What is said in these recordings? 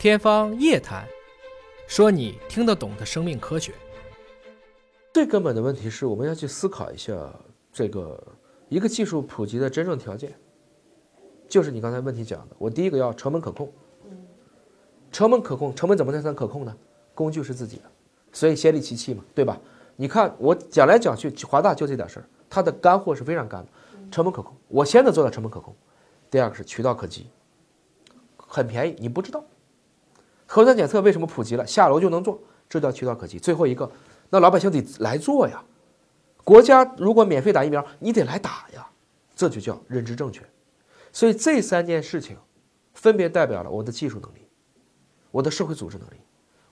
天方夜谭，说你听得懂的生命科学。最根本的问题是我们要去思考一下这个一个技术普及的真正条件，就是你刚才问题讲的，我第一个要成本可控。成本可控，成本怎么才算可控呢？工具是自己的，所以先利其器嘛，对吧？你看我讲来讲去，华大就这点事儿，它的干货是非常干的，成本可控。我先得做到成本可控。第二个是渠道可及，很便宜，你不知道。核酸检测为什么普及了？下楼就能做，这叫渠道可及。最后一个，那老百姓得来做呀。国家如果免费打疫苗，你得来打呀，这就叫认知正确。所以这三件事情，分别代表了我的技术能力。我的社会组织能力，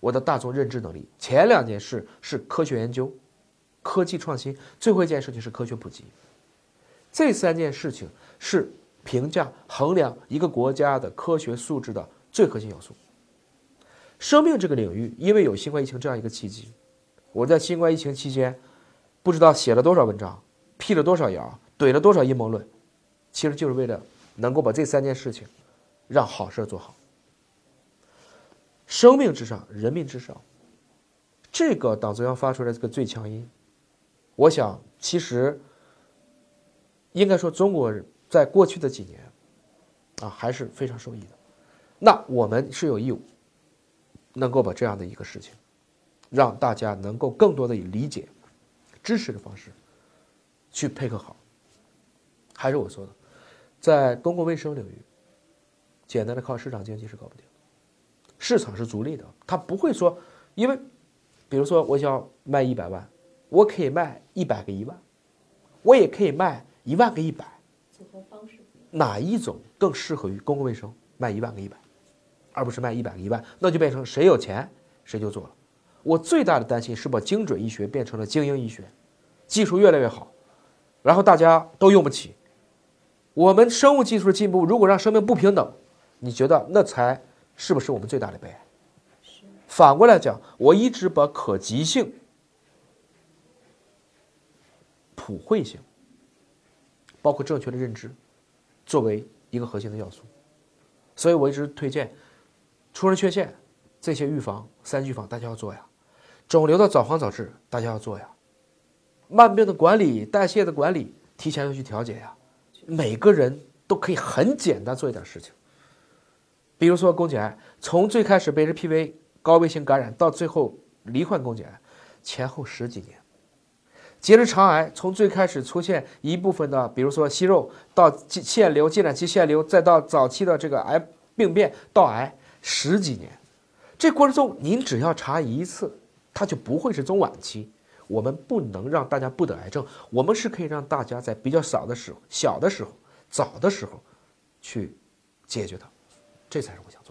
我的大众认知能力，前两件事是科学研究、科技创新，最后一件事情是科学普及。这三件事情是评价、衡量一个国家的科学素质的最核心要素。生命这个领域，因为有新冠疫情这样一个契机，我在新冠疫情期间，不知道写了多少文章，辟了多少谣，怼了多少阴谋论，其实就是为了能够把这三件事情让好事做好。生命至上，人民至上。这个党中央发出来这个最强音，我想其实应该说中国人在过去的几年啊还是非常受益的。那我们是有义务能够把这样的一个事情，让大家能够更多的以理解、支持的方式去配合好。还是我说的，在公共卫生领域，简单的靠市场经济是搞不定。市场是逐利的，他不会说，因为，比如说我想卖一百万，我可以卖一百个一万，我也可以卖一万个一百。组合方式哪一种更适合于公共卫生？卖一万个一百，而不是卖一百个一万，那就变成谁有钱谁就做了。我最大的担心是把精准医学变成了精英医学，技术越来越好，然后大家都用不起。我们生物技术的进步，如果让生命不平等，你觉得那才？是不是我们最大的悲哀？反过来讲，我一直把可及性、普惠性，包括正确的认知，作为一个核心的要素。所以我一直推荐出生缺陷这些预防三预防，大家要做呀；肿瘤的早防早治，大家要做呀；慢病的管理、代谢的管理，提前要去调节呀。每个人都可以很简单做一点事情。比如说宫颈癌，从最开始被 HPV 高危型感染到最后罹患宫颈癌，前后十几年；结直肠癌从最开始出现一部分的，比如说息肉，到腺瘤、进展期腺瘤，再到早期的这个癌病变到癌，十几年。这过程中您只要查一次，它就不会是中晚期。我们不能让大家不得癌症，我们是可以让大家在比较少的时候、小的时候、早的时候去解决它。这才是我想做。